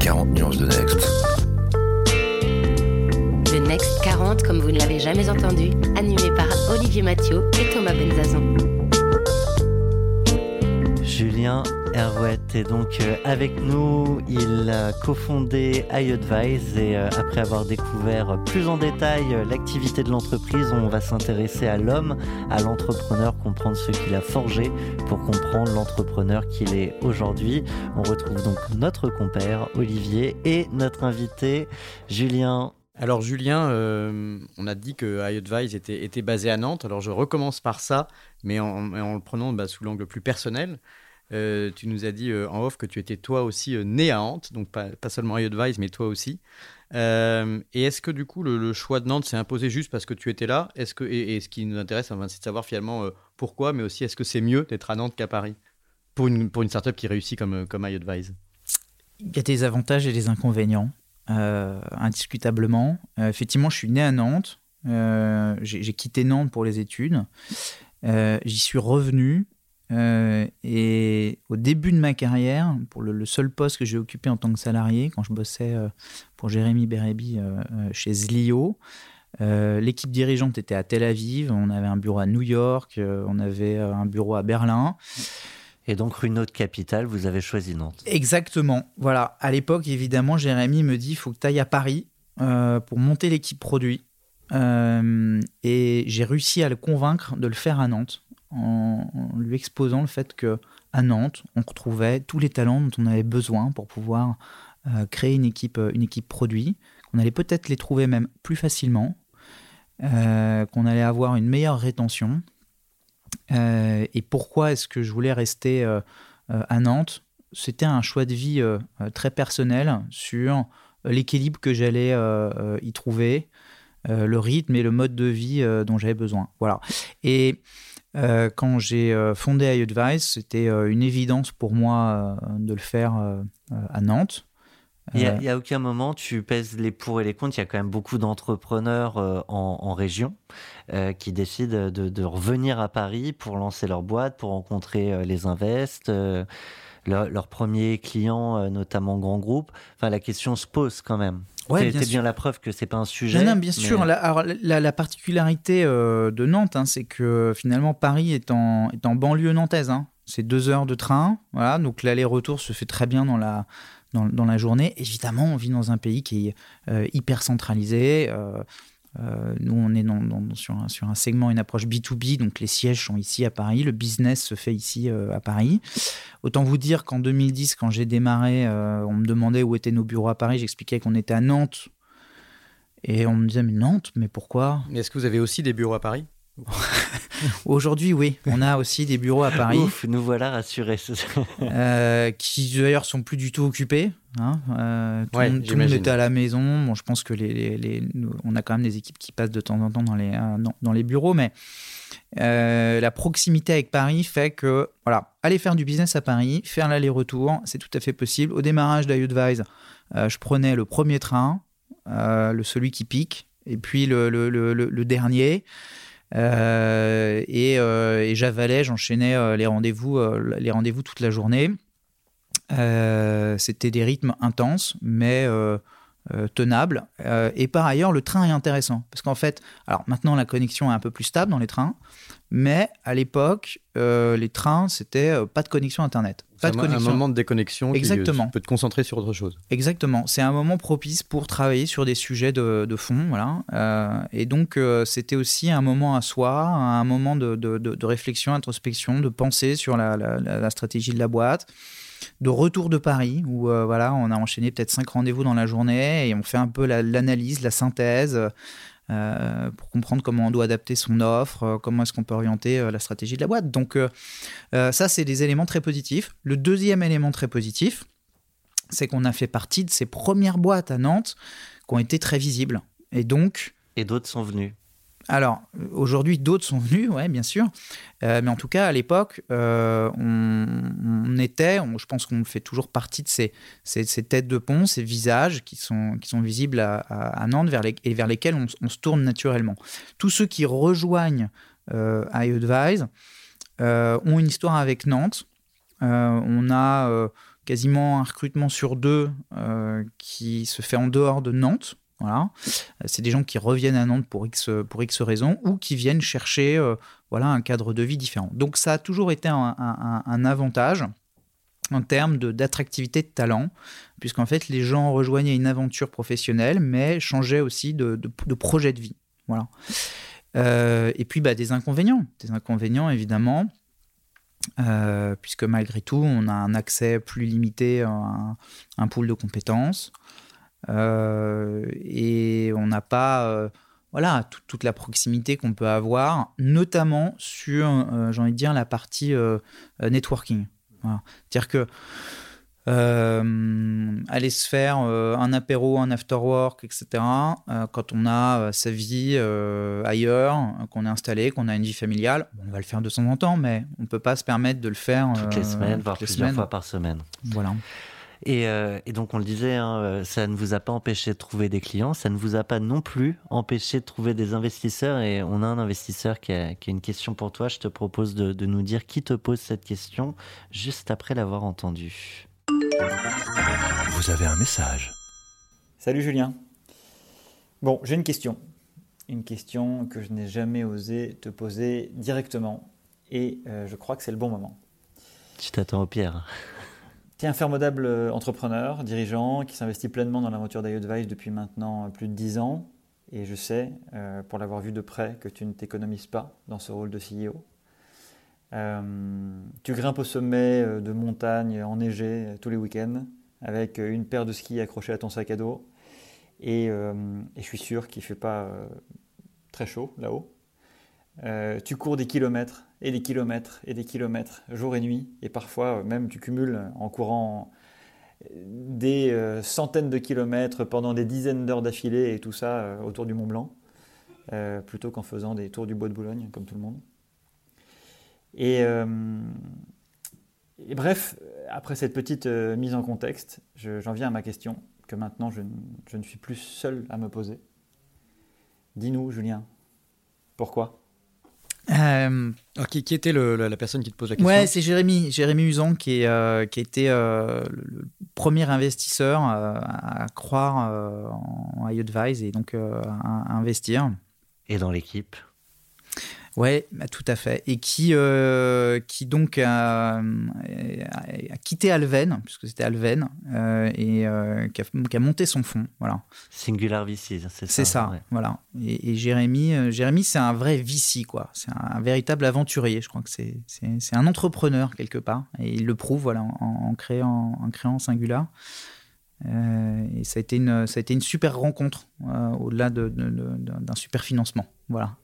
40 nuances de Next. Le Next 40, comme vous ne l'avez jamais entendu, animé par Olivier Mathieu et Thomas Benzazon. Julien Hervouette est donc euh, avec nous. Il a cofondé iAdvise et euh, après avoir découvert plus en détail euh, l'activité de l'entreprise, on va s'intéresser à l'homme, à l'entrepreneur, comprendre ce qu'il a forgé pour comprendre l'entrepreneur qu'il est aujourd'hui. On retrouve donc notre compère Olivier et notre invité Julien. Alors Julien, on a dit que iAdvise était, était basé à Nantes. Alors je recommence par ça, mais en, le prenant bah, sous l'angle plus personnel. Euh, tu nous as dit euh, en off que tu étais toi aussi euh, né à Nantes, donc pas, seulement iAdvise, mais toi aussi. et est-ce que du coup le, choix de Nantes s'est imposé juste parce que tu étais là? Est-ce que, et, ce qui nous intéresse, c'est de savoir finalement pourquoi, mais aussi est-ce que c'est mieux d'être à Nantes qu'à Paris? Pour une, pour une startup qui réussit comme, comme iAdvise Il y a des avantages et des inconvénients, indiscutablement. effectivement, je suis né à Nantes. j'ai quitté Nantes pour les études. J'y suis revenu euh, et au début de ma carrière, pour le, seul poste que j'ai occupé en tant que salarié, quand je bossais euh, pour Jérémy Bérébi euh, chez Zlio, l'équipe dirigeante était à Tel Aviv, on avait un bureau à New York, on avait un bureau à Berlin. Et donc, rue Notre Capitale, vous avez choisi Nantes. Exactement. Voilà. À l'époque, évidemment, Jérémy me dit il faut que tu ailles à Paris pour monter l'équipe produit. et j'ai réussi à le convaincre de le faire à Nantes en, lui exposant le fait que à Nantes, on retrouvait tous les talents dont on avait besoin pour pouvoir euh, créer une équipe, euh, une équipe produit, qu'on allait peut-être les trouver même plus facilement, euh, qu'on allait avoir une meilleure rétention. et pourquoi est-ce que je voulais rester à Nantes? C'était un choix de vie très personnel sur l'équilibre que j'allais y trouver, le rythme et le mode de vie dont j'avais besoin. Voilà. Et euh, quand j'ai euh, fondé iAdvise, c'était euh, une évidence pour moi de le faire à Nantes. Il n'y a, aucun moment tu pèses les pour et les contre. Il y a quand même beaucoup d'entrepreneurs en, région qui décident de, revenir à Paris pour lancer leur boîte, pour rencontrer les invests, leurs premiers clients, notamment grands groupes. Enfin, la question se pose quand même. Ouais, c'est bien la preuve que c'est pas un sujet. Non, bien sûr. La, la, particularité euh, de Nantes, hein, c'est que finalement Paris est en, est en banlieue nantaise. Hein. C'est deux heures de train. Voilà, donc l'aller-retour se fait très bien dans la, dans, dans, la journée. Évidemment, on vit dans un pays qui est euh, hyper centralisé. Euh, euh, nous, on est sur, un, segment, une approche B2B, donc les sièges sont ici à Paris, le business se fait ici euh, à Paris. Autant vous dire qu'en 2010, quand j'ai démarré, euh, on me demandait où étaient nos bureaux à Paris, j'expliquais qu'on était à Nantes. Et on me disait, mais Nantes, mais pourquoi? Est-ce que vous avez aussi des bureaux à Paris? Aujourd'hui, oui, on a aussi des bureaux à Paris. Ouf, nous voilà rassurés. euh, qui d'ailleurs sont plus du tout occupés. Hein. Euh, tout, le monde est à la maison. Bon, je pense que les, les, on a quand même des équipes qui passent de temps en temps dans les, euh, dans, les bureaux, mais euh, la proximité avec Paris fait que, voilà, aller faire du business à Paris, faire l'aller-retour, c'est tout à fait possible. Au démarrage d'iAdvise, je prenais le premier train, le celui qui pique, et puis le, le, le, le dernier. Euh, euh, et, j'avalais, j'enchaînais euh, les rendez-vous, les rendez-vous toute la journée. C'était des rythmes intenses, mais tenables. et par ailleurs, le train est intéressant parce qu'en fait, alors maintenant la connexion est un peu plus stable dans les trains, mais à l'époque, euh, les trains, c'était euh, pas de connexion Internet. Pas de un, connexion. un moment de déconnexion Exactement. tu peux te concentrer sur autre chose. Exactement. C'est un moment propice pour travailler sur des sujets de, de fond. Voilà. Euh, et donc, c'était aussi un moment à soi, un moment de, de, de réflexion, introspection, de pensée sur la, la, la, stratégie de la boîte de retour de Paris où voilà on a enchaîné peut-être cinq rendez-vous dans la journée et on fait un peu l'analyse, la synthèse, euh, pour comprendre comment on doit adapter son offre, euh, comment est-ce qu'on peut orienter euh, la stratégie de la boîte. Donc ça, c'est des éléments très positifs. Le deuxième élément très positif, c'est qu'on a fait partie de ces premières boîtes à Nantes qui ont été très visibles. Et donc... Et d'autres sont venus. Alors, aujourd'hui, d'autres sont venus, ouais, bien sûr. Euh, mais en tout cas, à l'époque, euh, on, était, je pense qu'on fait toujours partie de ces, têtes de pont, ces visages qui sont, visibles à, Nantes et vers lesquels on, se tourne naturellement. Tous ceux qui rejoignent euh, euh, ont une histoire avec Nantes. on a quasiment un recrutement sur deux qui se fait en dehors de Nantes. Voilà. C'est des gens qui reviennent à Nantes pour X, pour raisons ou qui viennent chercher voilà, un cadre de vie différent. Donc ça a toujours été un, avantage en termes d'attractivité de, talent, puisqu'en fait les gens rejoignaient une aventure professionnelle, mais changeaient aussi de, projet de vie. Voilà. Euh, et puis bah, des inconvénients, des inconvénients évidemment, euh, puisque malgré tout on a un accès plus limité à un, pool de compétences, euh, et on n'a pas voilà, toute la proximité qu'on peut avoir, notamment sur, j'ai envie de dire, la partie networking. C'est-à-dire que euh, aller se faire euh, un apéro, un after work, etc. Euh, quand on a sa vie ailleurs, qu'on est installé, qu'on a une vie familiale, on va le faire de temps en temps, mais on ne peut pas se permettre de le faire toutes les semaines, voire plusieurs fois par semaine. Voilà. Euh, et, donc on le disait, hein, euh, ça ne vous a pas empêché de trouver des clients, ça ne vous a pas non plus empêché de trouver des investisseurs. Et on a un investisseur qui a, une question pour toi. Je te propose de, de nous dire qui te pose cette question juste après l'avoir entendue. Vous avez un message. Salut Julien. Bon, j'ai une question. Une question que je n'ai jamais osé te poser directement. Et euh, je crois que c'est le bon moment. Tu t'attends au pire. Tu es un formidable euh, entrepreneur, dirigeant, qui s'investit pleinement dans l'aventure d'iAdvice depuis maintenant euh, plus de 10 ans. Et je sais, euh, pour l'avoir vu de près, que tu ne t'économises pas dans ce rôle de CEO. tu grimpes au sommet de montagnes enneigées tous les week-ends, avec une paire de skis accrochée à ton sac à dos. Et je suis sûr qu'il ne fait pas très chaud là-haut. tu cours des kilomètres et des kilomètres et des kilomètres, jour et nuit, et parfois même tu cumules en courant des euh, centaines de kilomètres pendant des dizaines d'heures d'affilée et tout ça euh, autour du Mont Blanc, euh, plutôt qu'en faisant des tours du Bois de Boulogne comme tout le monde. Et, bref, après cette petite mise en contexte, j'en viens à ma question que maintenant je, je ne suis plus seul à me poser. Dis-nous, Julien, pourquoi? Euh, qui, était la personne qui te pose la question Ouais, c'est Jérémy, Jérémy Usan qui, est, euh, qui a été euh, le premier investisseur à croire en iAdvise et donc à investir. Et dans l'équipe oui, bah, tout à fait. Et qui, euh, qui donc a, quitté Alven, puisque c'était Alven, euh, et euh, qui, a, monté son fonds. Voilà. Singular VC, c'est ça. C'est ça, voilà. Et, Jérémy, Jérémy c'est un vrai VC, quoi. C'est un, véritable aventurier. Je crois que c'est un entrepreneur, quelque part. Et il le prouve, voilà, en, créant, en créant Singular. et ça a, été une, ça a été une super rencontre, au-delà d'un de, super financement. Voilà.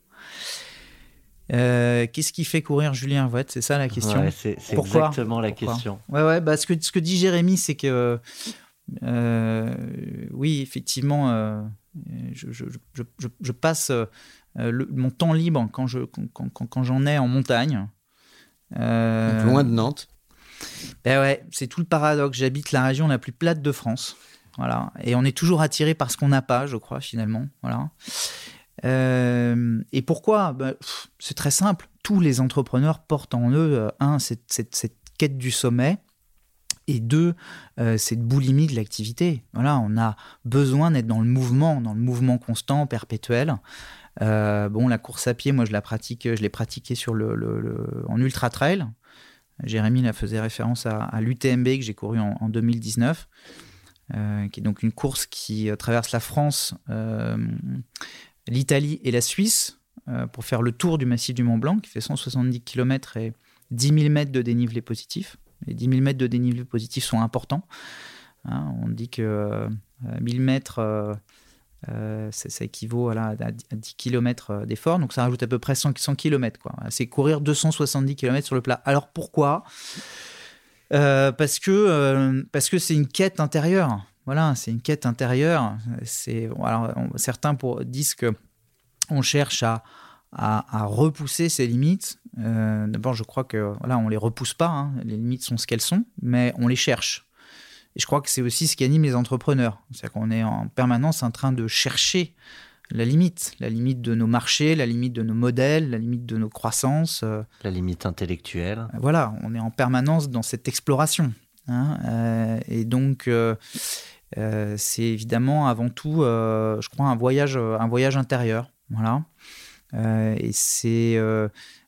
Euh, qu'est-ce qui fait courir Julien Vouette C'est ça la question. c'est exactement la question. Ouais, ouais, bah, ce, que, ce que dit Jérémy, c'est que euh, oui, effectivement, euh, je, je, je, je, passe mon temps libre quand j'en quand, quand, j'en ai en montagne. loin de Nantes. Ben ouais, c'est tout le paradoxe. J'habite la région la plus plate de France. Voilà. Et on est toujours attiré par ce qu'on n'a pas, je crois, finalement. Voilà. Euh, et pourquoi? Ben, C'est très simple. Tous les entrepreneurs portent en eux, euh, un, cette, cette, quête du sommet, et deux, euh, cette boulimie de l'activité. Voilà, on a besoin d'être dans le mouvement, dans le mouvement constant, perpétuel. bon, la course à pied, moi, je la pratique, je l'ai pratiquée sur le, en ultra trail. Jérémy la faisait référence à, l'UTMB que j'ai couru en 2019, qui est donc une course qui traverse la France l'Italie et la Suisse euh, pour faire le tour du massif du Mont Blanc, qui fait 170 km et 10 000 mètres de dénivelé positif. Les 10 000 mètres de dénivelé positif sont importants. Hein. on dit que 1000 euh, mètres, euh, ça équivaut à, 10 km d'effort, donc ça rajoute à peu près 100, 100 km. C'est courir 270 km sur le plat. Alors pourquoi? Parce que c'est une quête intérieure. Voilà, c'est une quête intérieure. C'est alors certains pour, disent que on cherche à, à, repousser ses limites. Euh, d'abord, je crois que voilà, on les repousse pas. Hein. Les limites sont ce qu'elles sont, mais on les cherche. Et je crois que c'est aussi ce qui anime les entrepreneurs. C'est-à-dire qu'on est en permanence en train de chercher la limite, la limite de nos marchés, la limite de nos modèles, la limite de nos croissances. Euh. La limite intellectuelle. Voilà, on est en permanence dans cette exploration. hein, et donc, c'est évidemment avant tout, je crois, un voyage, un voyage intérieur. Voilà. et c'est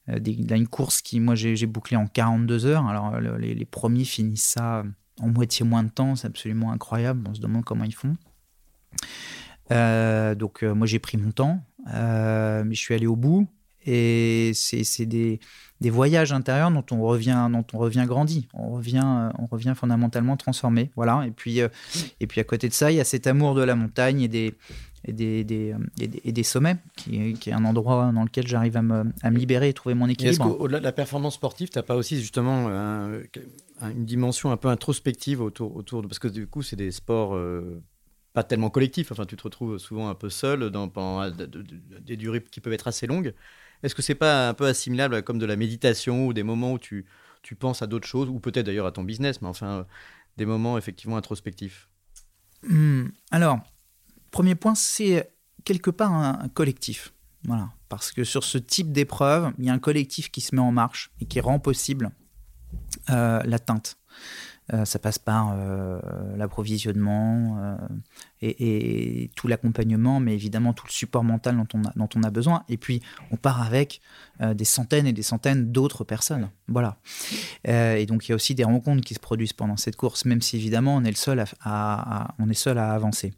une course qui, moi, j'ai bouclé en 42 heures. Alors, les, les premiers finissent ça en moitié moins de temps, c'est absolument incroyable. On se demande comment ils font. Euh, donc euh, moi j'ai pris mon temps, euh, mais je suis allé au bout. Et c'est des, des, voyages intérieurs dont on revient, dont on revient grandi. On revient, on revient fondamentalement transformé. Voilà. Et puis, et puis à côté de ça, il y a cet amour de la montagne et des, et des, des, et des, sommets, qui, qui, est un endroit dans lequel j'arrive à me, à me, libérer et trouver mon équilibre. Au-delà de la performance sportive, tu n'as pas aussi justement une dimension un peu introspective autour, autour de... Parce que du coup, c'est des sports pas tellement collectif. Enfin, tu te retrouves souvent un peu seul dans, pendant des durées qui peuvent être assez longues. Est-ce que c'est pas un peu assimilable comme de la méditation ou des moments où tu, tu penses à d'autres choses, ou peut-être d'ailleurs à ton business, mais enfin, des moments effectivement introspectifs? Hmm, Alors, premier point, c'est quelque part un, collectif. Voilà. Parce que sur ce type d'épreuve, il y a un collectif qui se met en marche et qui rend possible euh, l'atteinte. Euh, ça passe par euh, l'approvisionnement euh, et, tout l'accompagnement, mais évidemment tout le support mental dont on a, dont on a besoin. Et puis, on part avec des centaines et des centaines d'autres personnes. Voilà. et donc, il y a aussi des rencontres qui se produisent pendant cette course, même si évidemment, on est le seul à, on est seul à avancer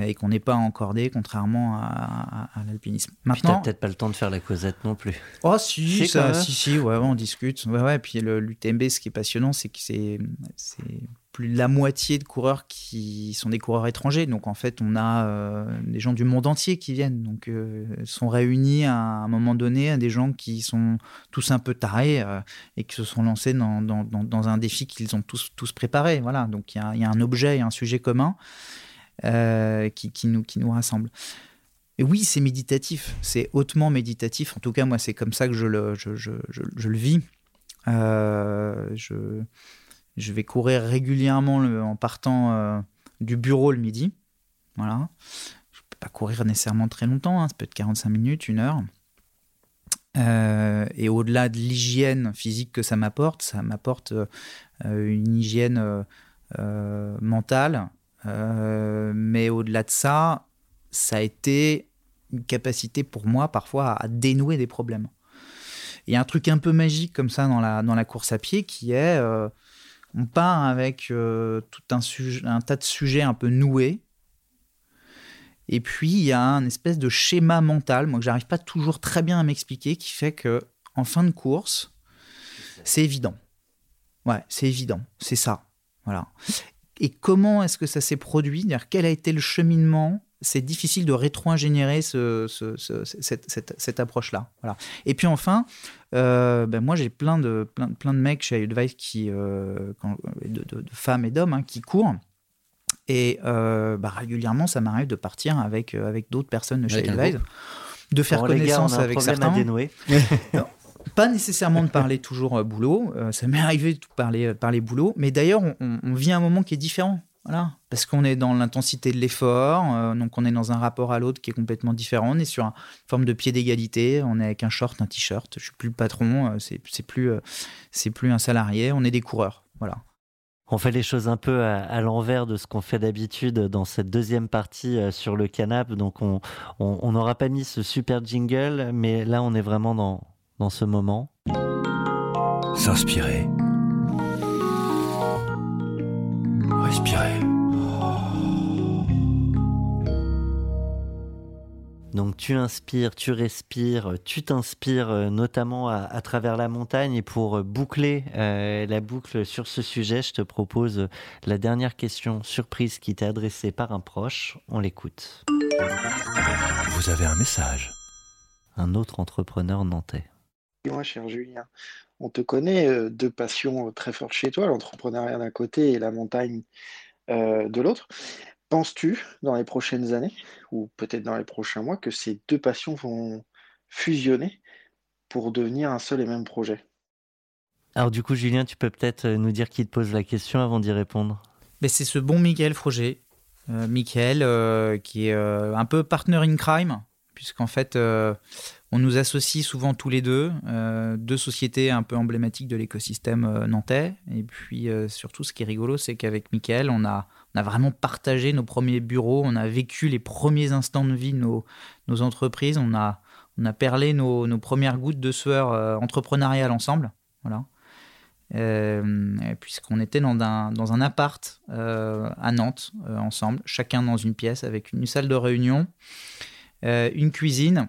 et qu'on n'est pas encordé, contrairement à, l'alpinisme. Maintenant, peut-être pas le temps de faire la causette non plus. Oh si, ça, si, si, ouais, on discute. Ouais, ouais. Et puis l'UTMB, ce qui est passionnant, c'est que c'est plus de la moitié de coureurs qui sont des coureurs étrangers. Donc en fait, on a euh, des gens du monde entier qui viennent. Donc euh, sont réunis à un moment donné à des gens qui sont tous un peu tarés euh, et qui se sont lancés dans, un défi qu'ils ont tous, préparé. Voilà. Donc il y, a un objet et un sujet commun qui, nous, rassemble. Et oui, c'est méditatif, c'est hautement méditatif. En tout cas, moi, c'est comme ça que je le, vis. Je vais courir régulièrement en partant euh, du bureau le midi. Voilà. Je ne peux pas courir nécessairement très longtemps, hein. ça peut être 45 minutes, une heure. Euh, et au-delà de l'hygiène physique que ça m'apporte, ça m'apporte euh, une hygiène mentale. mais au-delà de ça, ça a été une capacité pour moi parfois à dénouer des problèmes. Il y a un truc un peu magique comme ça dans la, dans la course à pied qui est on part avec euh, tout un, tas de sujets un peu noués. Et puis, il y a un espèce de schéma mental, moi que j'arrive pas toujours très bien à m'expliquer, qui fait que en fin de course, c'est évident. Ouais, c'est évident, c'est ça. Voilà. Et comment est-ce que ça s'est produit? Quel a été le cheminement c'est difficile de rétro-ingénierer ce, cette, approche-là. Voilà. Et puis enfin, euh, ben moi j'ai plein de, plein, plein de mecs chez Advice qui, euh, de, femmes et d'hommes hein, qui courent. Et euh, bah, régulièrement, ça m'arrive de partir avec, avec d'autres personnes de chez Advice, de faire connaissance avec certains. pas nécessairement de parler toujours boulot, ça m'est arrivé de parler, parler boulot, mais d'ailleurs, on, on vit un moment qui est différent. Voilà, parce qu'on est dans l'intensité de l'effort, euh, donc on est dans un rapport à l'autre qui est complètement différent. On est sur une forme de pied d'égalité, on est avec un short, un t-shirt. Je suis plus le patron, euh, c'est plus euh, c'est plus un salarié, on est des coureurs. Voilà. On fait les choses un peu à, l'envers de ce qu'on fait d'habitude dans cette deuxième partie sur le canapé. Donc on n'aura pas mis ce super jingle, mais là on est vraiment dans, dans ce moment. S'inspirer Respirer. Donc tu inspires, tu respires, tu t'inspires euh, notamment à, travers la montagne. Et pour euh, boucler euh, la boucle sur ce sujet, je te propose la dernière question surprise qui t'est adressée par un proche. On l'écoute. Vous avez un message. Un autre entrepreneur nantais. Moi, cher Julien, on te connaît, euh, deux passions très fortes chez toi, l'entrepreneuriat d'un côté et la montagne euh, de l'autre. Penses-tu, dans les prochaines années, ou peut-être dans les prochains mois, que ces deux passions vont fusionner pour devenir un seul et même projet? Alors du coup, Julien, tu peux peut-être euh, nous dire qui te pose la question avant d'y répondre. Mais C'est ce bon Michael Froger. Michael, qui est un peu partner in crime, puisqu'en fait, euh, on nous associe souvent tous les deux, euh, deux sociétés un peu emblématiques de l'écosystème euh, nantais. Et puis surtout, ce qui est rigolo, c'est qu'avec Mickaël, on a, vraiment partagé nos premiers bureaux, on a vécu les premiers instants de vie de nos, entreprises, on a, on a perlé nos, premières gouttes de sueur entrepreneuriale ensemble. Voilà. puisqu'on était dans un appart à Nantes ensemble, chacun dans une pièce avec une salle de réunion. Euh, une cuisine,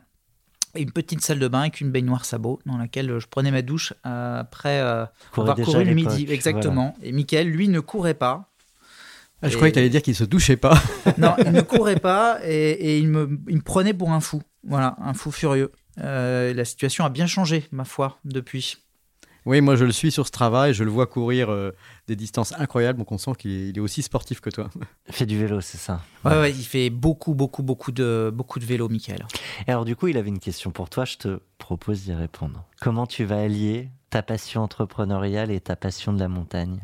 une petite salle de bain avec une baignoire sabot dans laquelle je prenais ma douche après euh, avoir couru le midi. Exactement. Et Michael, lui, ne courait pas. Ah, je croyais que tu allais dire qu'il se douchait pas. non, il ne courait pas et, il, me, il, me, prenait pour un fou. Voilà, un fou furieux. Euh, la situation a bien changé, ma foi, depuis. Oui, moi je le suis sur ce travail, je le vois courir euh, des distances incroyables, donc on sent qu'il est aussi sportif que toi. Il fait du vélo, c'est ça ouais, ouais, il fait beaucoup, beaucoup, beaucoup de, beaucoup de vélo, Michael. Et alors du coup, il avait une question pour toi, je te propose d'y répondre. Comment tu vas allier ta passion entrepreneuriale et ta passion de la montagne?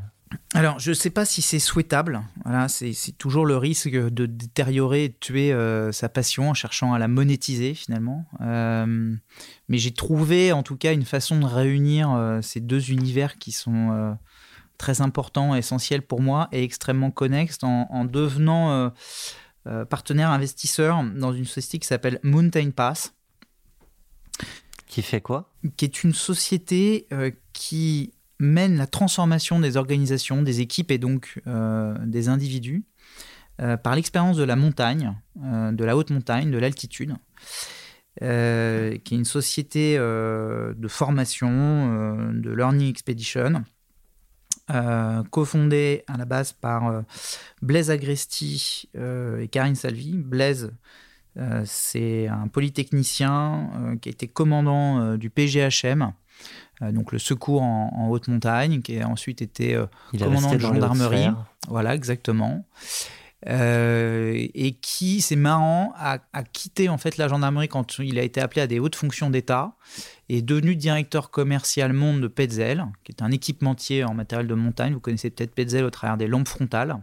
Alors, je ne sais pas si c'est souhaitable. Voilà, c'est toujours le risque de détériorer et de tuer euh, sa passion en cherchant à la monétiser finalement. Euh, mais j'ai trouvé en tout cas une façon de réunir euh, ces deux univers qui sont très importants, essentiels pour moi et extrêmement connexes en, devenant partenaire investisseur dans une société qui s'appelle Mountain Pass. Qui fait quoi? Qui est une société qui mène la transformation des organisations, des équipes et donc euh, des individus euh, par l'expérience de la montagne, euh, de la haute montagne, de l'altitude, qui est une société de formation, de Learning Expedition, cofondée à la base par Blaise Agresti et Karine Salvi. Blaise, c'est un polytechnicien qui a été commandant du PGHM, donc le secours en, haute montagne, qui a ensuite été euh, commandant de gendarmerie. Voilà, exactement. Euh, et qui, c'est marrant, a, quitté en fait la gendarmerie quand il a été appelé à des hautes fonctions d'État et est devenu directeur commercial monde de Petzel, qui est un équipementier en matériel de montagne. Vous connaissez peut-être Petzel au travers des lampes frontales.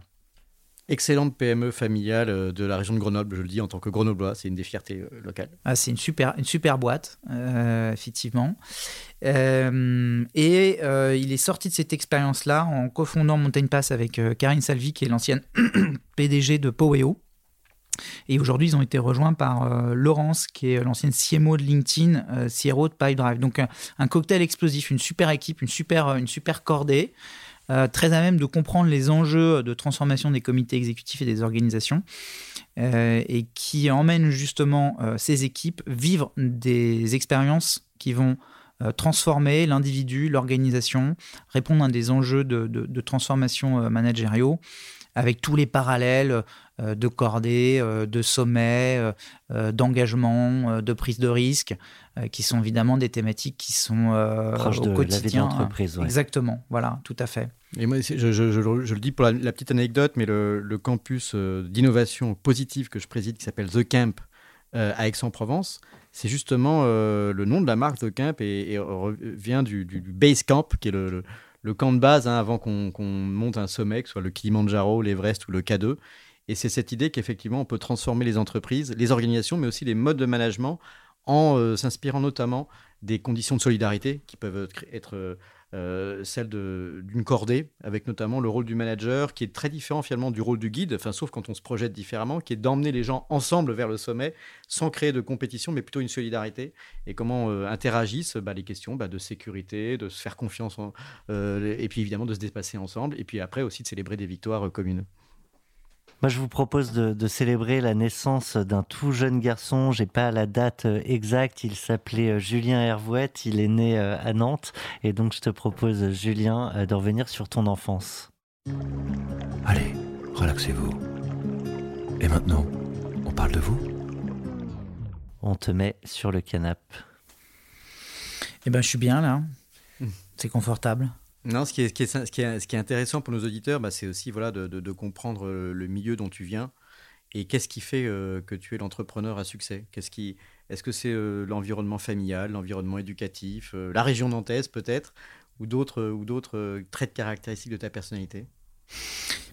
Excellente PME familiale euh, de la région de Grenoble, je le dis en tant que grenoblois, c'est une des fiertés euh, locales. Ah, c'est une super, une super boîte, euh, effectivement. et il est sorti de cette expérience-là en cofondant Mountain Pass avec Karine Salvi, qui est l'ancienne PDG de Poweo. Et aujourd'hui, ils ont été rejoints par Laurence, qui est l'ancienne CMO de LinkedIn, CRO de PipeDrive. Donc, un, cocktail explosif, une super équipe, une super, une super cordée. Euh, très à même de comprendre les enjeux de transformation des comités exécutifs et des organisations, euh, et qui emmène justement euh, ces équipes vivre des expériences qui vont transformer l'individu, l'organisation, répondre à des enjeux de, transformation managériaux avec tous les parallèles de cordées, de sommets, d'engagement, de prise de risque, qui sont évidemment des thématiques qui sont au de quotidien. La vie hein. Exactement, voilà, tout à fait. Et moi, je, le dis pour la, petite anecdote, mais le, campus euh, d'innovation positive que je préside, qui s'appelle The Camp euh, à Aix-en-Provence, c'est justement euh, le nom de la marque The Camp et, vient du, Base Camp, qui est le, camp de base hein, avant qu'on monte un sommet, que ce soit le Kilimanjaro, l'Everest ou le K2. Et c'est cette idée qu'effectivement, on peut transformer les entreprises, les organisations, mais aussi les modes de management en s'inspirant notamment des conditions de solidarité qui peuvent être euh, celle d'une cordée, avec notamment le rôle du manager, qui est très différent finalement du rôle du guide, enfin, sauf quand on se projette différemment, qui est d'emmener les gens ensemble vers le sommet, sans créer de compétition, mais plutôt une solidarité, et comment euh, interagissent bah, les questions bah, de sécurité, de se faire confiance, euh, et puis évidemment de se dépasser ensemble, et puis après aussi de célébrer des victoires communes. Moi, je vous propose de, célébrer la naissance d'un tout jeune garçon. J'ai pas la date euh, exacte. Il s'appelait euh, Julien Hervouette. Il est né euh, à Nantes. Et donc, je te propose, Julien, de revenir sur ton enfance. Allez, relaxez-vous. Et maintenant, on parle de vous On te met sur le canapé. Eh ben, je suis bien là. C'est confortable. Non, ce qui est, intéressant pour nos auditeurs, bah, c'est aussi voilà, de, comprendre euh, le milieu dont tu viens et qu'est-ce qui fait euh, que tu es l'entrepreneur à succès. Qu'est-ce qui, est-ce que c'est euh, l'environnement familial, l'environnement éducatif, la région nantaise peut-être, ou d'autres, ou d'autres traits de caractéristiques de ta personnalité?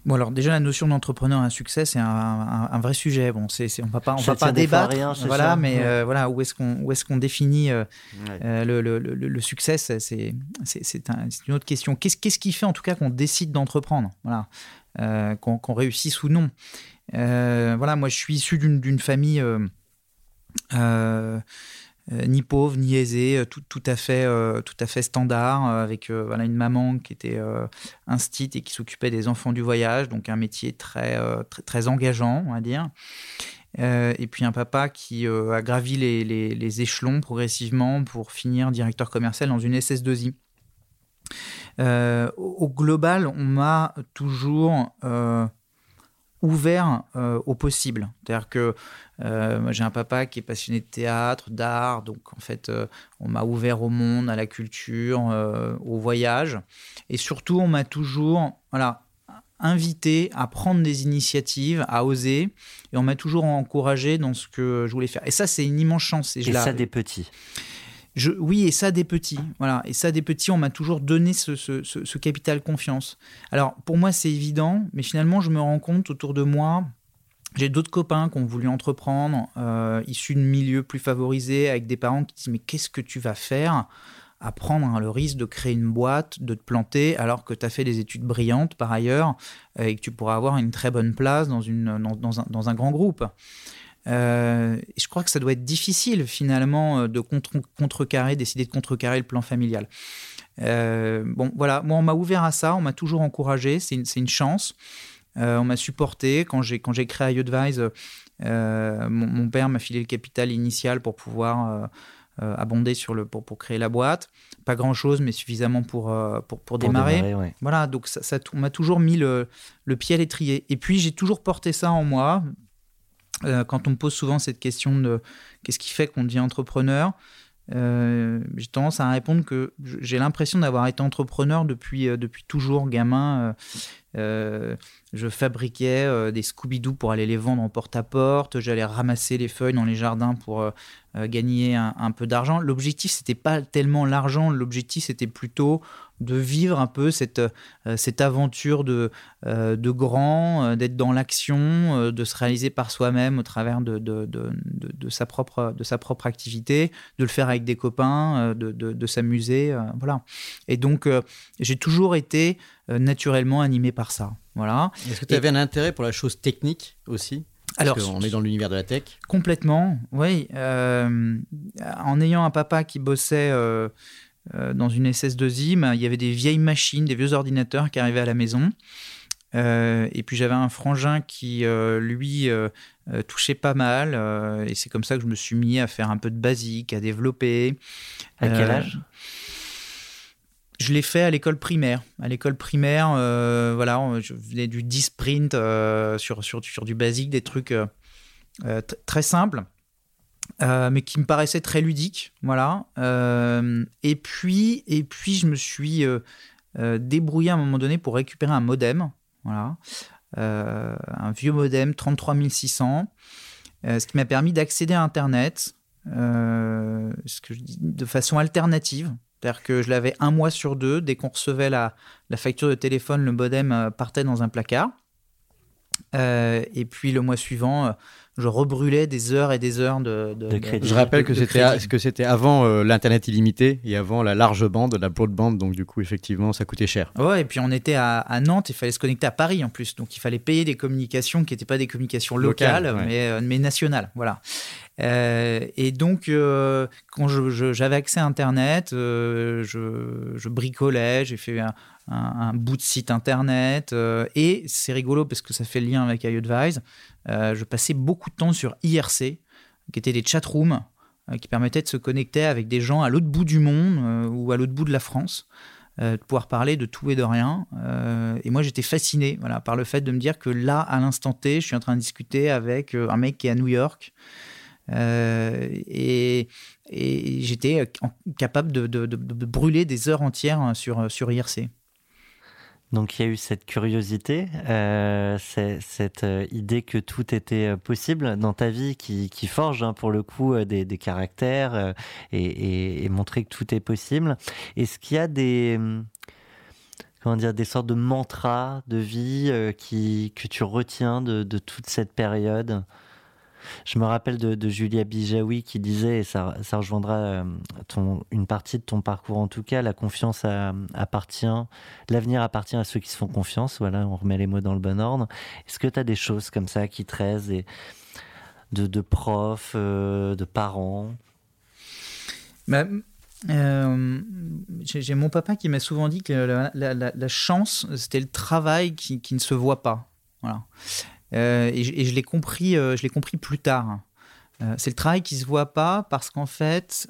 Bon alors déjà la notion d'entrepreneur à succès c'est un, vrai sujet. Bon c'est on va pas on va pas débattre. Rien, voilà mais euh, voilà où est-ce qu'on où est-ce qu'on définit euh, euh, le, le, le, succès c'est c'est une autre question. Qu'est-ce qu'est-ce qui fait en tout cas qu'on décide d'entreprendre? Voilà qu'on réussisse ou non. voilà moi je suis issu d'une famille ni pauvre ni aisé, euh, tout, tout, à fait euh, tout à fait standard avec une maman qui était instite et qui s'occupait des enfants du voyage, donc un métier très engageant on va dire. et puis un papa qui a gravi les, les, les, échelons progressivement pour finir directeur commercial dans une SS2I. au global, on m'a toujours ouvert euh, au possible. C'est-à-dire que euh, j'ai un papa qui est passionné de théâtre, d'art, donc en fait, euh, on m'a ouvert au monde, à la culture, au voyage. Et surtout, on m'a toujours voilà, invité à prendre des initiatives, à oser. Et on m'a toujours encouragé dans ce que je voulais faire. Et ça, c'est une immense chance. Et, et ça, des petits oui, et ça des petits. Voilà. Et ça des petits, on m'a toujours donné ce, capital confiance. Alors, pour moi, c'est évident, mais finalement, je me rends compte autour de moi, j'ai d'autres copains qui ont voulu entreprendre, euh, issus de milieux plus favorisés, avec des parents qui disent Mais qu'est-ce que tu vas faire à prendre le risque de créer une boîte, de te planter, alors que tu as fait des études brillantes par ailleurs, et que tu pourras avoir une très bonne place dans, dans un grand groupe? Euh, je crois que ça doit être difficile finalement euh, de contrecarrer, décider de contrecarrer le plan familial. Euh, bon, voilà, moi on m'a ouvert à ça, on m'a toujours encouragé, c'est une, une, chance. on m'a supporté quand j'ai quand j'ai créé iAdvise. Mon, mon, père m'a filé le capital initial pour pouvoir abonder sur le pour, pour créer la boîte. Pas grand chose, mais suffisamment pour pour, pour, démarrer. Voilà, donc ça, ça on m'a toujours mis le, le pied à l'étrier. Et puis j'ai toujours porté ça en moi quand on me pose souvent cette question de qu'est-ce qui fait qu'on devient entrepreneur, euh, j'ai tendance à répondre que j'ai l'impression d'avoir été entrepreneur depuis, euh, toujours, gamin. je fabriquais des Scooby-Doo pour aller les vendre en porte-à-porte. J'allais ramasser les feuilles dans les jardins pour gagner un, un peu d'argent. L'objectif, c'était pas tellement l'argent. L'objectif, c'était plutôt de vivre un peu cette, euh, cette aventure de, euh, de grand, euh, d'être dans l'action, de se réaliser par soi-même au travers de, de, de, sa propre, de sa propre activité, de le faire avec des copains, de, s'amuser. voilà. Et donc, j'ai toujours été naturellement animé par ça. Voilà. Est-ce que tu avais un intérêt pour la chose technique aussi? Alors, on est dans l'univers de la tech. Complètement, oui. en ayant un papa qui bossait euh, dans une SS2I, il y avait des vieilles machines, des vieux ordinateurs qui arrivaient à la maison. Euh, et puis j'avais un frangin qui, euh, lui, touchait pas mal. et c'est comme ça que je me suis mis à faire un peu de basique, à développer. À quel âge? je l'ai fait à l'école primaire. À l'école primaire, voilà, je venais du 10 sprint sur, sur, sur, du basique, des trucs très simples. Euh, mais qui me paraissait très ludique, voilà. Euh, et puis, et puis, je me suis euh, débrouillé à un moment donné pour récupérer un modem, voilà, un vieux modem 33600, ce qui m'a permis d'accéder à Internet, ce que de façon alternative. C'est-à-dire que je l'avais un mois sur deux. Dès qu'on recevait la, la, facture de téléphone, le modem partait dans un placard. et puis le mois suivant, je rebrûlais des heures et des heures de, crédit. Je rappelle que c'était que c'était avant euh, l'internet illimité et avant la large bande, la broadband, donc du coup effectivement ça coûtait cher. Ouais, et puis on était à, Nantes, il fallait se connecter à Paris en plus, donc il fallait payer des communications qui n'étaient pas des communications locales, mais, euh, mais nationales, voilà. Euh, et donc, quand j'avais accès à Internet, je, je, bricolais, j'ai fait un, un, bout de site internet. Euh, et c'est rigolo parce que ça fait lien avec iAdvise. Euh, je passais beaucoup de temps sur IRC, qui étaient des chatrooms euh, qui permettaient de se connecter avec des gens à l'autre bout du monde ou à l'autre bout de la France. de pouvoir parler de tout et de rien. et moi, j'étais fasciné voilà, par le fait de me dire que là, à l'instant T, je suis en train de discuter avec un mec qui est à New York. Et, et j'étais capable de, brûler des heures entières sur, sur IRC. Donc il y a eu cette curiosité, euh, cette euh, idée que tout était euh, possible dans ta vie qui, forge hein, pour le coup des, caractères et, montrer que tout est possible. Est-ce qu'il y a des... comment dire, des sortes de mantras de vie que tu retiens de toute cette période? Je me rappelle de, Julia Bijawi qui disait, et ça, rejoindra euh, une partie de ton parcours en tout cas, la confiance appartient, l'avenir appartient à ceux qui se font confiance. Voilà, on remet les mots dans le bon ordre. Est-ce que tu as des choses comme ça qui te et de, de profs, euh, de parents? Bah, euh, J'ai mon papa qui m'a souvent dit que la, chance, c'était le travail qui, qui, ne se voit pas. Voilà. Euh, et, je, l'ai compris, euh, je l'ai compris plus tard. Euh, c'est le travail qui se voit pas parce qu'en fait,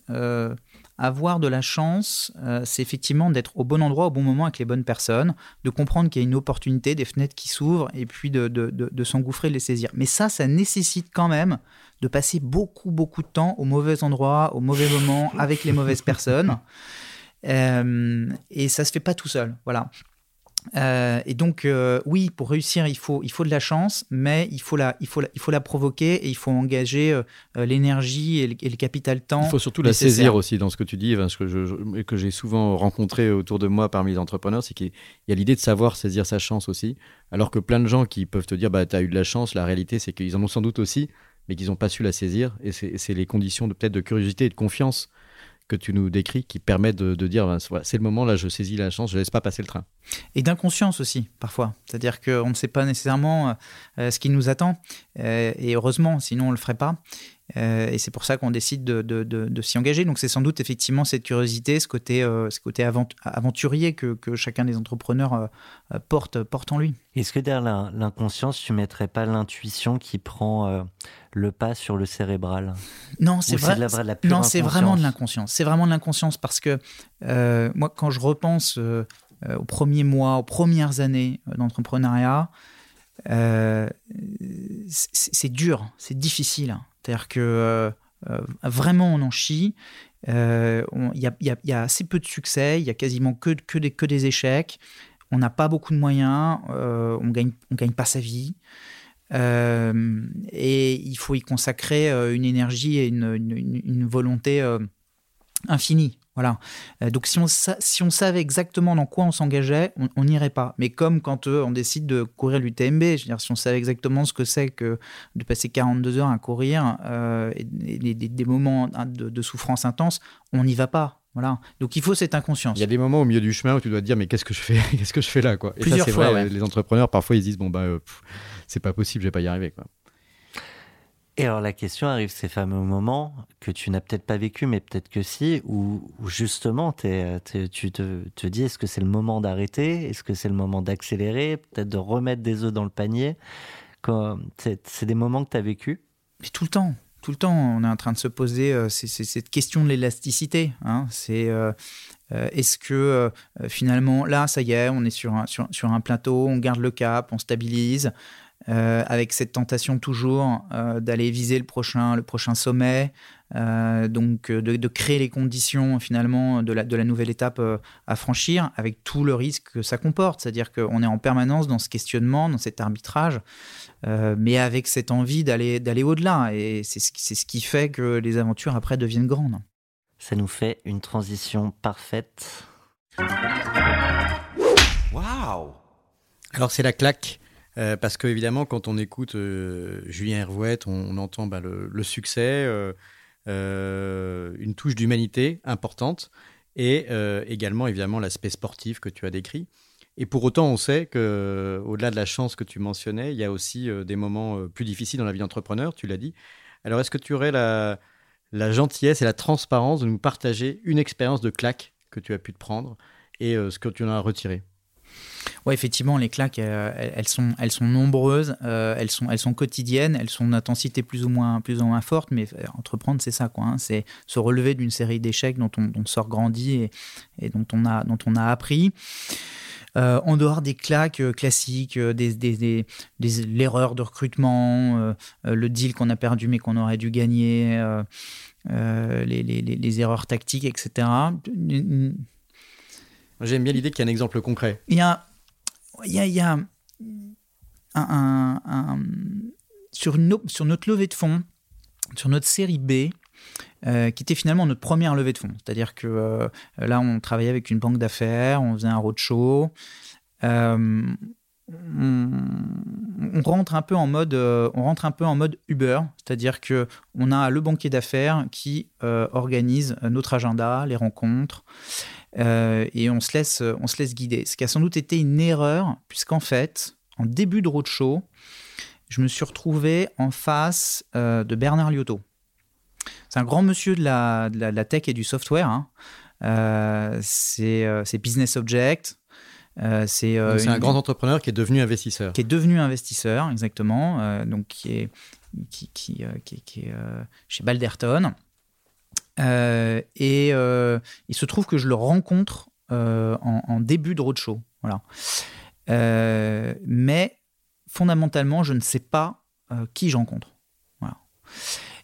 avoir de la chance, c'est effectivement d'être au bon endroit au bon moment avec les bonnes personnes, de comprendre qu'il y a une opportunité, des fenêtres qui s'ouvrent et puis de, de, de, s'engouffrer, de les saisir. Mais ça, ça nécessite quand même de passer beaucoup, beaucoup de temps au mauvais endroit, au mauvais moment, avec les mauvaises personnes. et ça se fait pas tout seul. Voilà. Euh, et donc, euh, oui, pour réussir, il faut, il faut de la chance, mais il faut la, il faut il faut la provoquer et il faut engager euh, l'énergie et, le capital temps. Il faut surtout la saisir aussi dans ce que tu dis, ce que, je, que j'ai souvent rencontré autour de moi parmi les entrepreneurs, c'est qu'il y a l'idée de savoir saisir sa chance aussi. Alors que plein de gens qui peuvent te dire, bah, tu as eu de la chance, la réalité, c'est qu'ils en ont sans doute aussi, mais qu'ils n'ont pas su la saisir. Et c'est les conditions de peut-être de curiosité et de confiance que tu nous décris qui permet de, dire ben, c'est le moment, là je saisis la chance, je ne laisse pas passer le train. Et d'inconscience aussi, parfois. C'est-à-dire qu'on ne sait pas nécessairement euh, ce qui nous attend. Euh, et heureusement, sinon on ne le ferait pas. Euh, et c'est pour ça qu'on décide de, de, de, s'y engager. Donc c'est sans doute effectivement cette curiosité, ce côté, ce côté aventurier que, que, chacun des entrepreneurs porte, porte en lui. Est-ce que derrière l'inconscience, tu mettrais pas l'intuition qui prend le pas sur le cérébral? Non, c'est vrai. non, c'est vraiment de l'inconscience. C'est vraiment de l'inconscience parce que moi, quand je repense aux premiers mois, aux premières années d'entrepreneuriat, c'est dur, c'est difficile. C'est-à-dire que euh, euh, vraiment on en chie. Euh, il y, a assez peu de succès, il y a quasiment que, que, des, que des échecs. On n'a pas beaucoup de moyens, on gagne, on gagne pas sa vie. et il faut y consacrer une énergie et une, une volonté infinie. Voilà. Euh, donc si on, si on savait exactement dans quoi on s'engageait, on n'irait pas. Mais comme quand euh, on décide de courir l'UTMB, je veux dire, si on savait exactement ce que c'est que de passer 42 heures à courir euh, et, des, moments de, souffrance intense, on n'y va pas. Voilà. Donc il faut cette inconscience. Il y a des moments au milieu du chemin où tu dois te dire mais qu'est-ce que je fais Qu'est-ce que je fais là quoi? Et Plusieurs ça c'est vrai. Les entrepreneurs parfois ils disent bon bah c'est pas possible, je vais pas y arriver quoi. Et alors la question arrive ces fameux moments que tu n'as peut-être pas vécu, mais peut-être que si, où, justement tu te, dis est-ce que c'est le moment d'arrêter, est-ce que c'est le moment d'accélérer, peut-être de remettre des œufs dans le panier? C'est des moments que tu as vécu Mais tout le temps, tout le temps, on est en train de se poser euh, cette question de l'élasticité. Hein. C'est euh, euh, est-ce que finalement là, ça y est, on est sur un, sur un plateau, on garde le cap, on stabilise. Euh, avec cette tentation toujours euh, d'aller viser le prochain, le prochain sommet, euh, donc de, créer les conditions finalement de la, de la nouvelle étape à franchir, avec tout le risque que ça comporte. C'est-à-dire qu'on est en permanence dans ce questionnement, dans cet arbitrage, mais avec cette envie d'aller, d'aller au-delà. Et c'est ce, c'est ce qui fait que les aventures après deviennent grandes. Ça nous fait une transition parfaite. Waouh Alors c'est la claque euh, parce qu'évidemment, quand on écoute euh, Julien Hervouette, on, entend bah, le, succès, euh, une touche d'humanité importante, et également évidemment l'aspect sportif que tu as décrit. Et pour autant, on sait que au-delà de la chance que tu mentionnais, il y a aussi des moments plus difficiles dans la vie d'entrepreneur, tu l'as dit. Alors, est-ce que tu aurais la, gentillesse et la transparence de nous partager une expérience de claque que tu as pu te prendre et ce que tu en as retiré? Oui, effectivement, les claques, euh, elles, sont, elles sont nombreuses, euh, elles, sont, elles sont quotidiennes, elles sont d'intensité plus ou moins, plus ou moins forte, mais euh, entreprendre, c'est ça, quoi. Hein. c'est se relever d'une série d'échecs dont on, sort grandi et, dont, on a, dont on a appris. en dehors des claques classiques, des, des, l'erreur de recrutement, le deal qu'on a perdu mais qu'on aurait dû gagner, les, les, les, erreurs tactiques, etc. J'aime bien l'idée qu'il y a un exemple concret. Il y a, il y a, un, sur, une, sur notre levée de fonds, sur notre série B, qui était finalement notre première levée de fonds. C'est-à-dire que là, on travaillait avec une banque d'affaires, on faisait un roadshow. On, on, rentre un peu en mode, on rentre un peu en mode Uber, c'est-à-dire que on a le banquier d'affaires qui organise notre agenda, les rencontres, et on se laisse, on se laisse guider. Ce qui a sans doute été une erreur, puisqu'en fait, en début de roadshow, je me suis retrouvé en face euh, de Bernard Liotto. C'est un grand monsieur de la, de la, tech et du software. Hein. Euh, euh, c'est Business Object. c'est un grand entrepreneur qui est devenu investisseur. Qui est devenu investisseur, exactement. donc, qui est, qui, qui, qui, est chez Balderton. Et il se trouve que je le rencontre en, en, début de roadshow. Voilà. mais fondamentalement, je ne sais pas euh, qui je rencontre.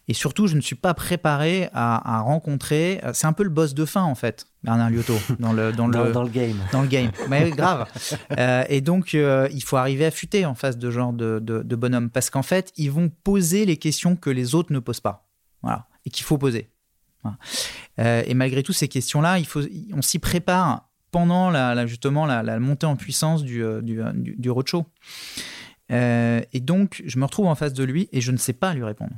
Et surtout, je ne suis pas préparé à, rencontrer. Euh, c'est un peu le boss de fin, en fait, Bernard Liotto, dans le, dans, le, dans, le game. Dans le game. Mais grave. Euh, et donc, il faut arriver à futer en face de genre de, de, bonhomme. Parce qu'en fait, ils vont poser les questions que les autres ne posent pas. Voilà. Et qu'il faut poser. Et malgré tout, ces questions-là, il faut, on s'y prépare pendant la, justement la, montée en puissance du, du, du, du roadshow. Euh, et donc, je me retrouve en face de lui et je ne sais pas lui répondre.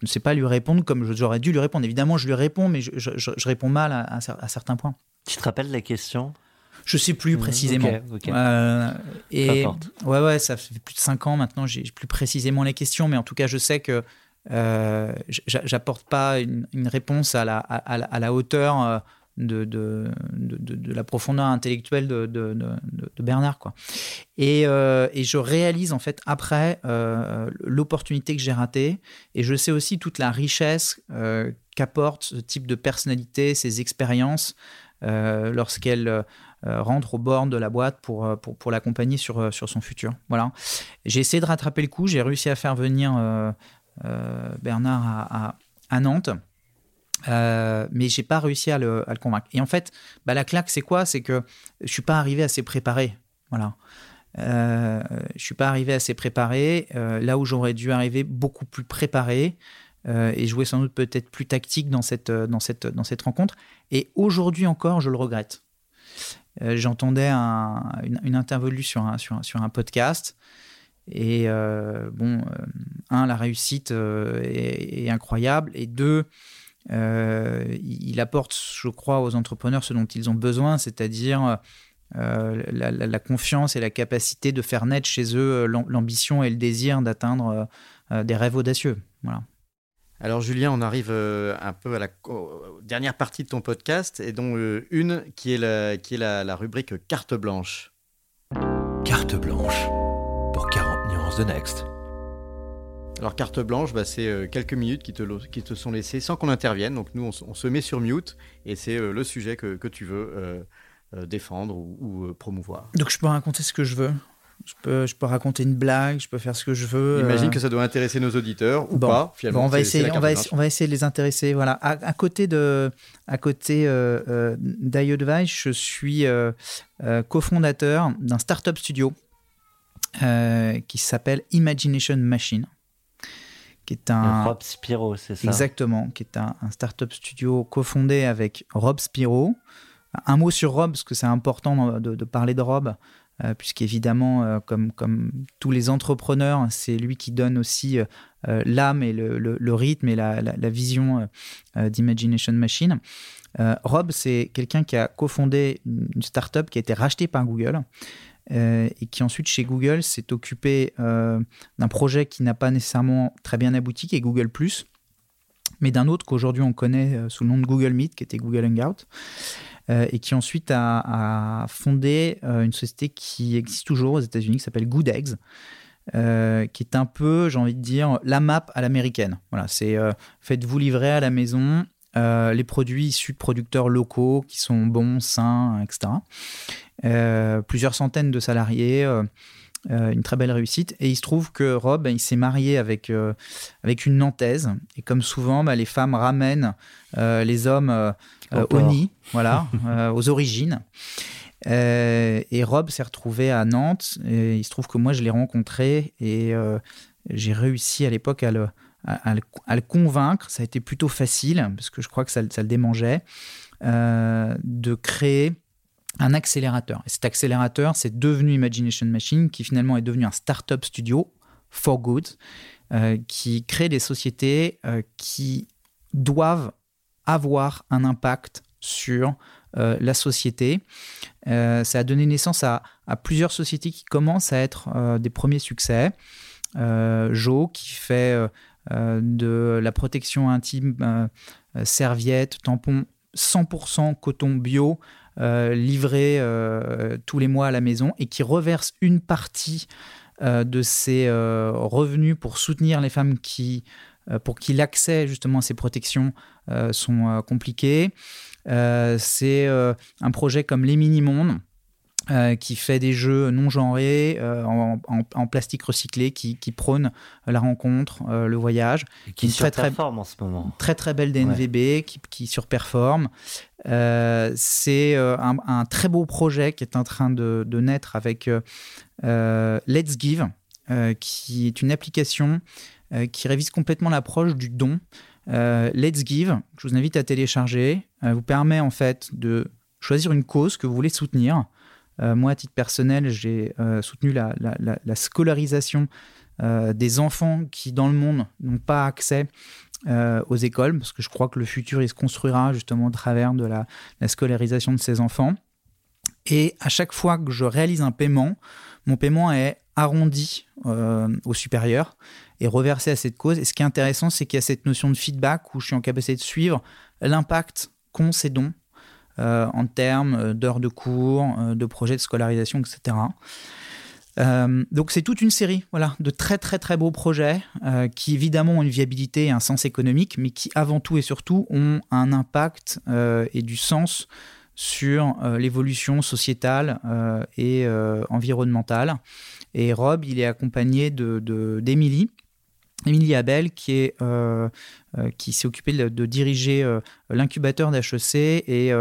Je ne sais pas lui répondre comme j'aurais dû lui répondre. Évidemment, je lui réponds, mais je, réponds mal à, certains points. Tu te rappelles la question? Je sais plus mmh, précisément. Euh, et ouais, ouais, ça fait plus de 5 ans maintenant. J'ai plus précisément les questions, mais en tout cas, je sais que euh, j'apporte pas une, réponse à la, à, la hauteur euh, de, de, de, la profondeur intellectuelle de, Bernard. Quoi. Et, euh, et, je réalise en fait après l'opportunité que j'ai ratée et je sais aussi toute la richesse qu'apporte ce type de personnalité, ces expériences lorsqu'elle rentre au bord de la boîte pour, pour, pour l'accompagner sur, sur son futur. Voilà. J'ai essayé de rattraper le coup, j'ai réussi à faire venir Bernard à, à Nantes. Euh, mais j'ai pas réussi à le, convaincre. Et en fait, bah, la claque, c'est quoi? C'est que je suis pas arrivé assez préparé. Voilà. Euh, je suis pas arrivé assez préparé. Euh, là où j'aurais dû arriver beaucoup plus préparé euh, et jouer sans doute peut-être plus tactique dans cette, dans cette, dans cette rencontre. Et aujourd'hui encore, je le regrette. J'entendais une, une, interview sur un, sur un, sur un podcast. Et bon, un, la réussite est, est, incroyable. Et deux, euh, il apporte, je crois, aux entrepreneurs ce dont ils ont besoin, c'est-à-dire euh, la, confiance et la capacité de faire naître chez eux euh, l'ambition et le désir d'atteindre des rêves audacieux. Voilà. Alors Julien, on arrive un peu à la dernière partie de ton podcast, et dont une qui est, la, qui est la, rubrique carte blanche. Carte blanche pour 40 nuances de Next. Alors carte blanche, bah, c'est euh, quelques minutes qui te, qui te sont laissées sans qu'on intervienne. Donc nous, on, se met sur mute et c'est euh, le sujet que, que tu veux euh, défendre ou, promouvoir. Donc je peux raconter ce que je veux. Je peux, je peux raconter une blague, je peux faire ce que je veux. J'imagine que ça doit intéresser nos auditeurs ou pas. Finalement, on va essayer, on va, on va essayer de les intéresser. Voilà. À, côté de, à côté je suis cofondateur d'un startup studio qui s'appelle Imagination Machine qui est un Rob Spiro, c'est ça Exactement, qui est un, un startup studio cofondé avec Rob Spiro. Un mot sur Rob, parce que c'est important de, parler de Rob, euh, puisqu'évidemment, euh, comme, comme tous les entrepreneurs, c'est lui qui donne aussi euh, l'âme et le, le, rythme et la, la, vision d'Imagination Machine. Rob, c'est quelqu'un qui a cofondé une startup qui a été rachetée par Google euh, et qui ensuite chez Google s'est occupé euh, d'un projet qui n'a pas nécessairement très bien abouti, qui est Google ⁇ mais d'un autre qu'aujourd'hui on connaît euh, sous le nom de Google Meet, qui était Google Hangout, et qui ensuite a, fondé une société qui existe toujours aux États-Unis, qui s'appelle Good Eggs. qui est un peu, j'ai envie de dire, la map à l'américaine. Voilà, c'est faites-vous livrer à la maison les produits issus de producteurs locaux qui sont bons, sains, etc. Euh, plusieurs centaines de salariés. Euh, euh, une très belle réussite. Et il se trouve que Rob, il s'est marié avec, avec une Nantaise. Et comme souvent, ben, les femmes ramènent les hommes au, nid, voilà, aux origines. et Rob s'est retrouvé à Nantes. Et il se trouve que moi, je l'ai rencontré et j'ai réussi à l'époque à le, à, le, convaincre, ça a été plutôt facile, parce que je crois que ça, le démangeait, de créer un accélérateur. Et cet accélérateur, c'est devenu Imagination Machine, qui finalement est devenu un startup studio for good, qui crée des sociétés qui doivent avoir un impact sur euh, la société. Euh, ça a donné naissance à, plusieurs sociétés qui commencent à être euh, des premiers succès. Jo qui fait de la protection intime, serviettes, tampons 100% coton bio livré tous les mois à la maison et qui reverse une partie de ses revenus pour soutenir les femmes qui euh, pour qui l'accès justement à ces protections euh, sont euh, compliqués. c'est un projet comme Les Mini-Mondes. Qui fait des jeux non genrés en, plastique recyclé, qui, qui prône la rencontre, le voyage. qui surperforme en ce moment. Très très belle DNVB qui, qui surperforme. c'est un, très beau projet qui est en train de, de naître avec Let's Give, qui est une application euh, qui révise complètement l'approche du don. Euh, Let's Give, je vous invite à télécharger, euh, vous permet en fait de choisir une cause que vous voulez soutenir. Moi, à titre personnel, j'ai soutenu la, scolarisation des enfants qui, dans le monde, n'ont pas accès aux écoles, parce que je crois que le futur, il se construira justement au travers de la, scolarisation de ces enfants. Et à chaque fois que je réalise un paiement, mon paiement est arrondi au supérieur et reverser à cette cause. Et ce qui est intéressant, c'est qu'il y a cette notion de feedback où je suis en capacité de suivre l'impact qu'ont ces dons euh, en termes euh, d'heures de cours, euh, de projets de scolarisation, etc. donc c'est toute une série voilà, de très très très beaux projets qui évidemment ont une viabilité et un sens économique, mais qui avant tout et surtout ont un impact et du sens sur l'évolution sociétale et environnementale. Et Rob, il est accompagné d'Émilie, de, Émilie Abel, euh, euh, qui s'est occupée de, diriger euh, l'incubateur d'HEC et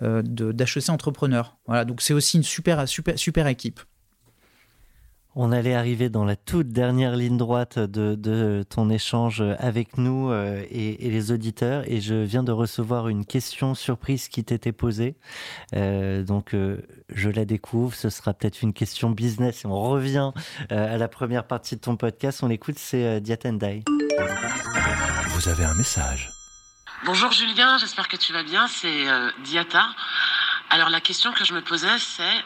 d'HEC Entrepreneur. Voilà, donc c'est aussi une super, super équipe. On allait arriver dans la toute dernière ligne droite de, ton échange avec nous euh, et, les auditeurs et je viens de recevoir une question surprise qui t'était posée. Euh, donc euh, je la découvre, ce sera peut-être une question business et on revient à la première partie de ton podcast. On écoute, c'est Diatendai. Vous avez un message. Bonjour Julien, j'espère que tu vas bien, c'est Diata. Alors la question que je me posais c'est,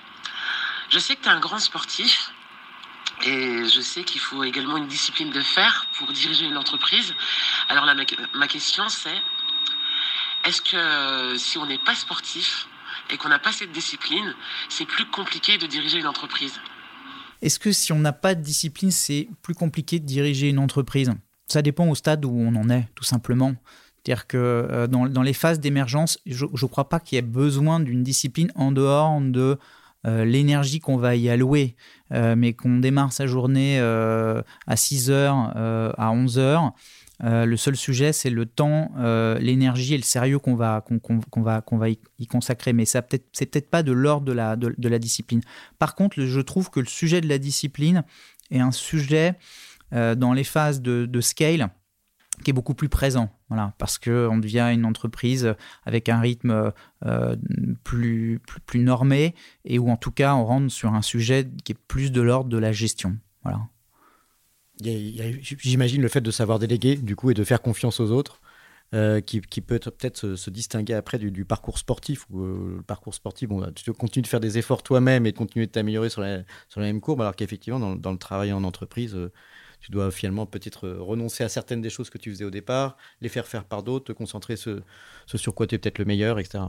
je sais que tu es un grand sportif, et je sais qu'il faut également une discipline de fer pour diriger une entreprise. Alors là, ma, question c'est, est-ce que euh, si on n'est pas sportif et qu'on n'a pas cette discipline, c'est plus compliqué de diriger une entreprise? Est-ce que si on n'a pas de discipline, c'est plus compliqué de diriger une entreprise? Ça dépend au stade où on en est, tout simplement. C'est-à-dire que euh, dans, les phases d'émergence, je ne crois pas qu'il y ait besoin d'une discipline en dehors de euh, l'énergie qu'on va y allouer, euh, mais qu'on démarre sa journée euh, à 6 heures, à 11 heures. le seul sujet, c'est le temps, l'énergie et le sérieux qu'on va, va, va y, consacrer. Mais ça peut-être, c'est peut-être pas de l'ordre de la, de, la discipline. Par contre, je trouve que le sujet de la discipline est un sujet dans les phases de scale qui est beaucoup plus présent. Voilà, parce qu'on devient une entreprise avec un rythme euh, plus, plus, normé et où en tout cas on rentre sur un sujet qui est plus de l'ordre de la gestion. Voilà. J'imagine le fait de savoir déléguer du coup et de faire confiance aux autres. Euh, qui, qui, peut peut-être se, distinguer après du, parcours sportif. Où, euh, le parcours sportif, bon, bah, tu continues de faire des efforts toi-même et de continuer de t'améliorer sur la, même courbe, alors qu'effectivement, dans, dans, le travail en entreprise, tu dois finalement peut-être euh, renoncer à certaines des choses que tu faisais au départ, les faire faire par d'autres, te concentrer ce, ce sur quoi tu es peut-être le meilleur, etc.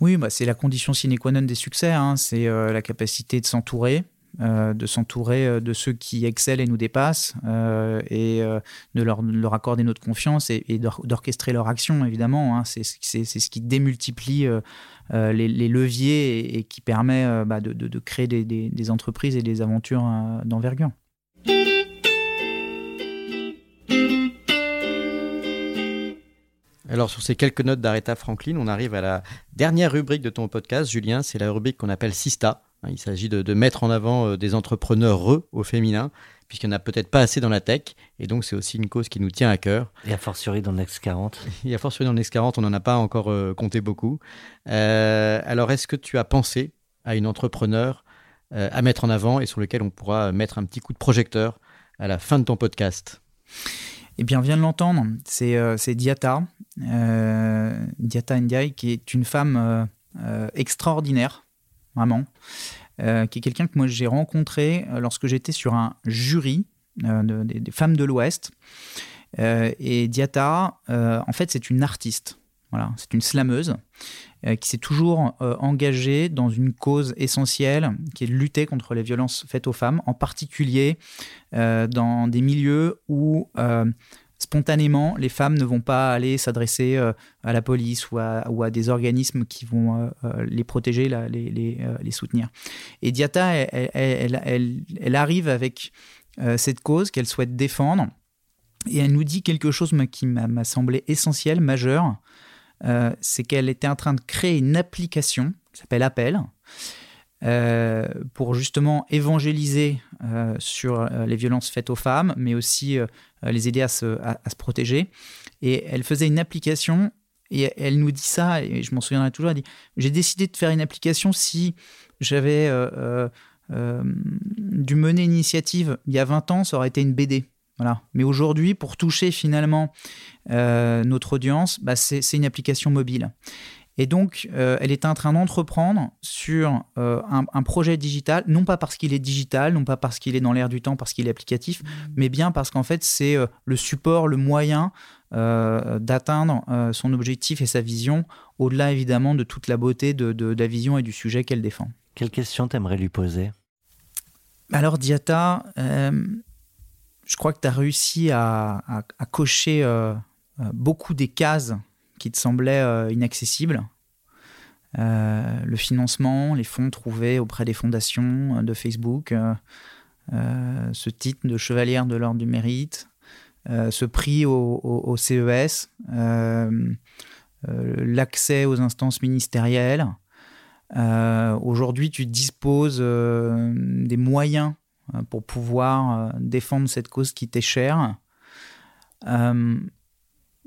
Oui, bah, c'est la condition sine qua non des succès, hein. c'est euh, la capacité de s'entourer, euh, de s'entourer de ceux qui excellent et nous dépassent, et de leur, accorder notre confiance et, d'orchestrer leur action, évidemment. Hein. C'est ce qui démultiplie les, leviers et, qui permet bah, de, créer des, entreprises et des aventures d'envergure. Alors sur ces quelques notes d'Aretha Franklin, on arrive à la dernière rubrique de ton podcast, Julien. C'est la rubrique qu'on appelle Sista. Hein, il s'agit de, mettre en avant euh, des entrepreneurs heureux au féminin. puisqu'il n'y en a peut-être pas assez dans la tech. Et donc, c'est aussi une cause qui nous tient à cœur. Et a fortiori dans le Next 40. Et a fortiori dans le Next 40, on n'en a pas encore euh, compté beaucoup. Euh, alors, est-ce que tu as pensé à une entrepreneur euh, à mettre en avant et sur lequel on pourra mettre un petit coup de projecteur à la fin de ton podcast? Eh bien, vient de l'entendre, c'est Diata, Diata Ndiaye, qui est une femme extraordinaire, vraiment, qui est quelqu'un que moi j'ai rencontré lorsque j'étais sur un jury des, femmes de l'Ouest. et Diata, en fait, c'est une artiste. Voilà, c'est une slameuse qui s'est toujours engagée dans une cause essentielle qui est de lutter contre les violences faites aux femmes, en particulier dans des milieux où spontanément, les femmes ne vont pas aller s'adresser euh, à la police ou à, des organismes qui vont euh, euh, les protéger, les, soutenir. Et Diata, elle, arrive avec cette cause qu'elle souhaite défendre et elle nous dit quelque chose qui m'a semblé essentiel, majeur. C'est qu'elle était en train de créer une application qui s'appelle Appel. pour justement évangéliser sur les violences faites aux femmes, mais aussi euh, les aider à se, protéger. Et elle faisait une application et elle nous dit ça, et je m'en souviendrai toujours, elle dit, j'ai décidé de faire une application si j'avais euh, euh, dû mener une initiative il y a 20 ans, ça aurait été une BD. Voilà. Mais aujourd'hui, pour toucher finalement notre audience, bah, c'est une application mobile. Et donc, euh, elle est en train d'entreprendre sur euh, un, projet digital, non pas parce qu'il est digital, non pas parce qu'il est dans l'air du temps, parce qu'il est applicatif, mmh. mais bien parce qu'en fait, c'est euh, le support, le moyen d'atteindre son objectif et sa vision, au-delà évidemment de toute la beauté de, la vision et du sujet qu'elle défend. Quelle question t'aimerais lui poser? Alors, Diata, je crois que tu as réussi à cocher beaucoup des cases qui te semblait euh, inaccessible. Euh, le financement, les fonds trouvés auprès des fondations euh, de Facebook, ce titre de chevalière de l'ordre du mérite, ce prix au, CES, l'accès aux instances ministérielles. Aujourd'hui, tu disposes des moyens pour pouvoir défendre cette cause qui t'est chère.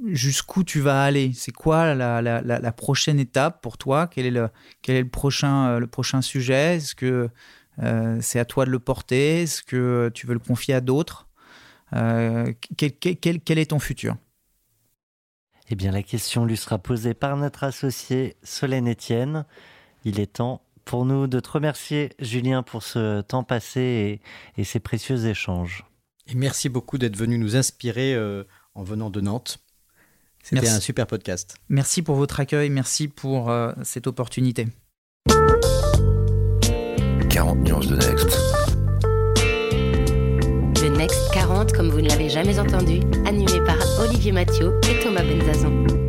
Jusqu'où tu vas aller? C'est quoi la, prochaine étape pour toi? Quel est, le, quel est le, prochain, euh, le prochain sujet? Est-ce que euh, c'est à toi de le porter? Est-ce que tu veux le confier à d'autres? Euh, quel, quel, est ton futur? Eh bien, la question lui sera posée par notre associé Solène Etienne. Il est temps pour nous de te remercier, Julien, pour ce temps passé et, ces précieux échanges. Et merci beaucoup d'être venu nous inspirer en venant de Nantes. C'était un super podcast. Merci pour votre accueil, merci pour euh, cette opportunité. 40 nuances de Next. Le Next 40, comme vous ne l'avez jamais entendu, animé par Olivier Mathieu et Thomas Benzazon.